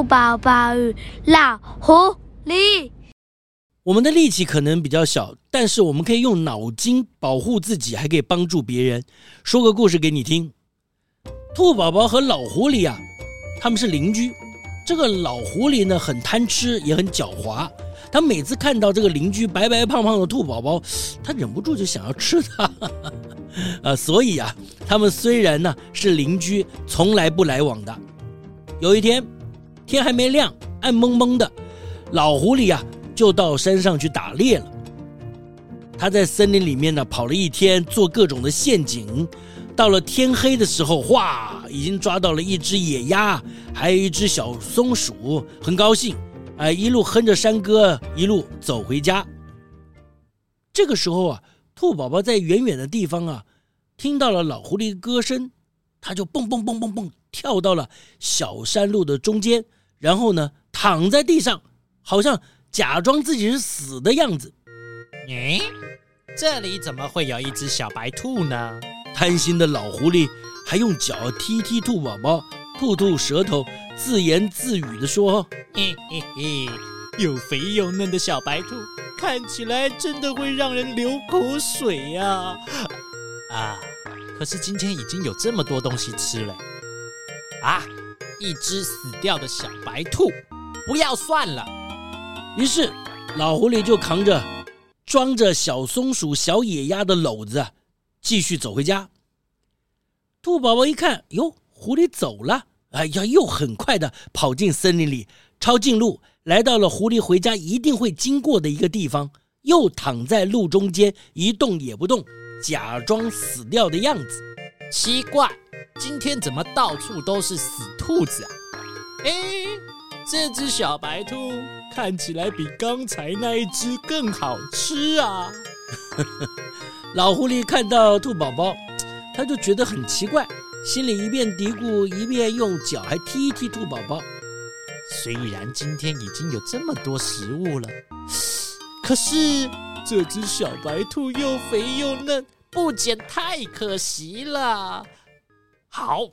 兔宝宝与老狐狸。我们的力气可能比较小，但是我们可以用脑筋保护自己，还可以帮助别人。说个故事给你听：兔宝宝和老狐狸啊，他们是邻居。这个老狐狸呢，很贪吃，也很狡猾。他每次看到这个邻居白白胖胖的兔宝宝，他忍不住就想要吃它。啊，所以啊，他们虽然呢是邻居，从来不来往的。有一天。天还没亮，暗蒙蒙的，老狐狸啊就到山上去打猎了。他在森林里面呢跑了一天，做各种的陷阱。到了天黑的时候，哇，已经抓到了一只野鸭，还有一只小松鼠，很高兴，哎，一路哼着山歌，一路走回家。这个时候啊，兔宝宝在远远的地方啊，听到了老狐狸的歌声，他就蹦蹦蹦蹦蹦跳到了小山路的中间。然后呢，躺在地上，好像假装自己是死的样子。诶，这里怎么会有一只小白兔呢？贪心的老狐狸还用脚踢踢兔宝宝，吐吐舌头，自言自语地说：“嘿嘿嘿，又肥又嫩的小白兔，看起来真的会让人流口水呀！啊，可是今天已经有这么多东西吃了，啊！”一只死掉的小白兔，不要算了。于是老狐狸就扛着装着小松鼠、小野鸭的篓子，继续走回家。兔宝宝一看，哟，狐狸走了，哎呀，又很快的跑进森林里，抄近路，来到了狐狸回家一定会经过的一个地方，又躺在路中间一动也不动，假装死掉的样子。奇怪，今天怎么到处都是死兔子啊？哎，这只小白兔看起来比刚才那一只更好吃啊！老狐狸看到兔宝宝，他就觉得很奇怪，心里一边嘀咕，一边用脚还踢一踢兔宝宝。虽然今天已经有这么多食物了，可是这只小白兔又肥又嫩。不捡太可惜了，好，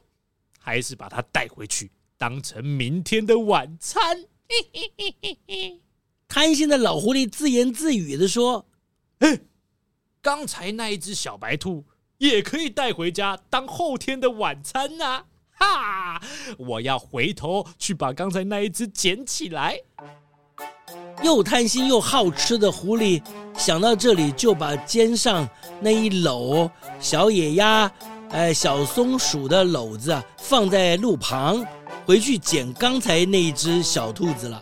还是把它带回去，当成明天的晚餐。贪心的老狐狸自言自语的说：“哎，刚才那一只小白兔也可以带回家当后天的晚餐呐、啊！哈，我要回头去把刚才那一只捡起来。”又贪心又好吃的狐狸想到这里，就把肩上那一篓小野鸭、哎小松鼠的篓子啊放在路旁，回去捡刚才那一只小兔子了。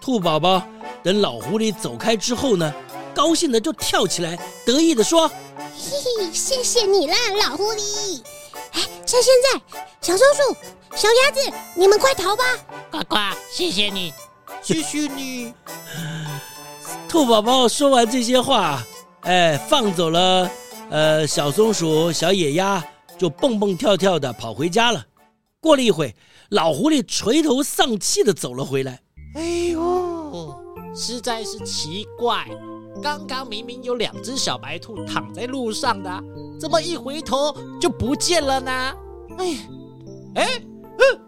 兔宝宝等老狐狸走开之后呢，高兴的就跳起来，得意的说：“嘿嘿，谢谢你啦，老狐狸！哎，趁现在，小松鼠、小鸭子，你们快逃吧！呱呱，谢谢你。”谢谢你，兔宝宝说完这些话，哎，放走了，呃，小松鼠、小野鸭，就蹦蹦跳跳的跑回家了。过了一会，老狐狸垂头丧气的走了回来。哎呦，实在是奇怪，刚刚明明有两只小白兔躺在路上的，怎么一回头就不见了呢？哎，哎，嗯，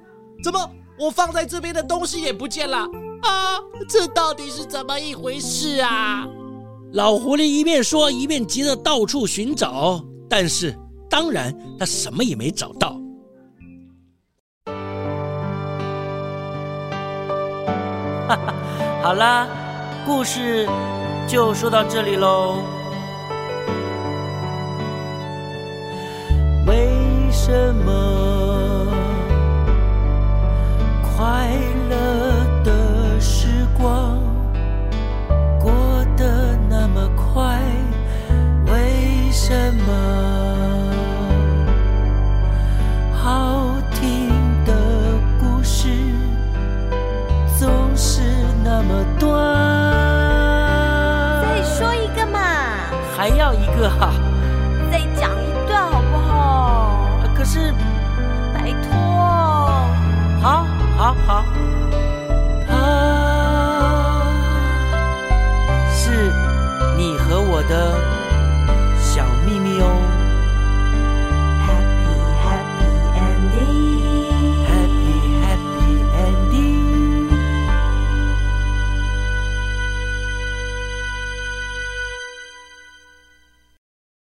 怎么我放在这边的东西也不见了？啊，这到底是怎么一回事啊？老狐狸一边说，一边急着到处寻找，但是当然他什么也没找到。哈哈，好啦，故事就说到这里喽。为什么还要一个哈、啊？再讲一段好不好？可是，拜托。好，好，好。